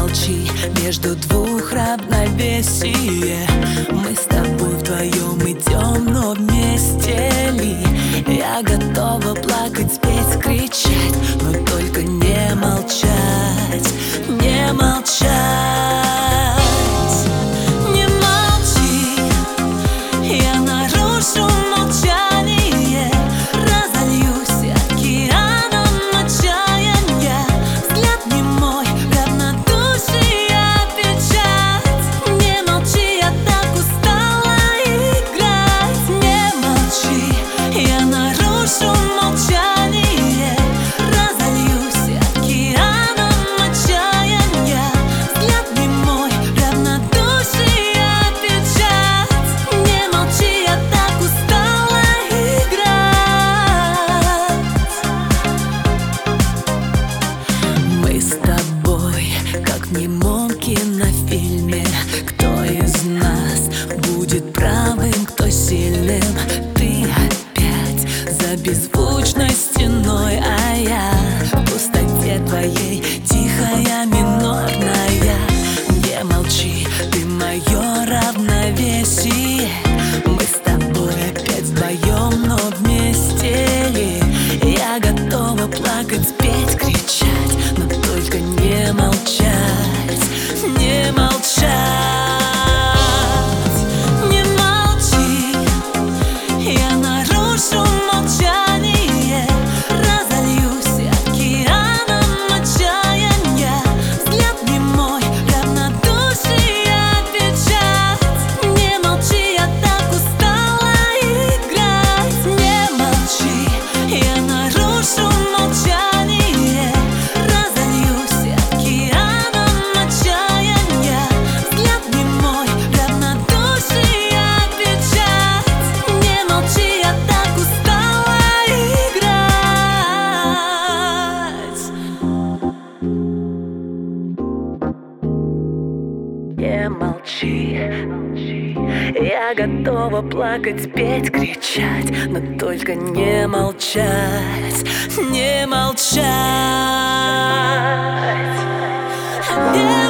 молчи. Между двух равновесие Мы с тобой вдвоем идем, но вместе правым, кто сильным. Ты опять за беззвучной стеной, а я В пустоте твоей тихая минорная. Не молчи, ты мое равновесие. Мы с тобой опять вдвоем, но вместе Я готова плакать, петь. не молчи. Я готова плакать, петь, кричать Но только не молчать, не молчать. Не молчать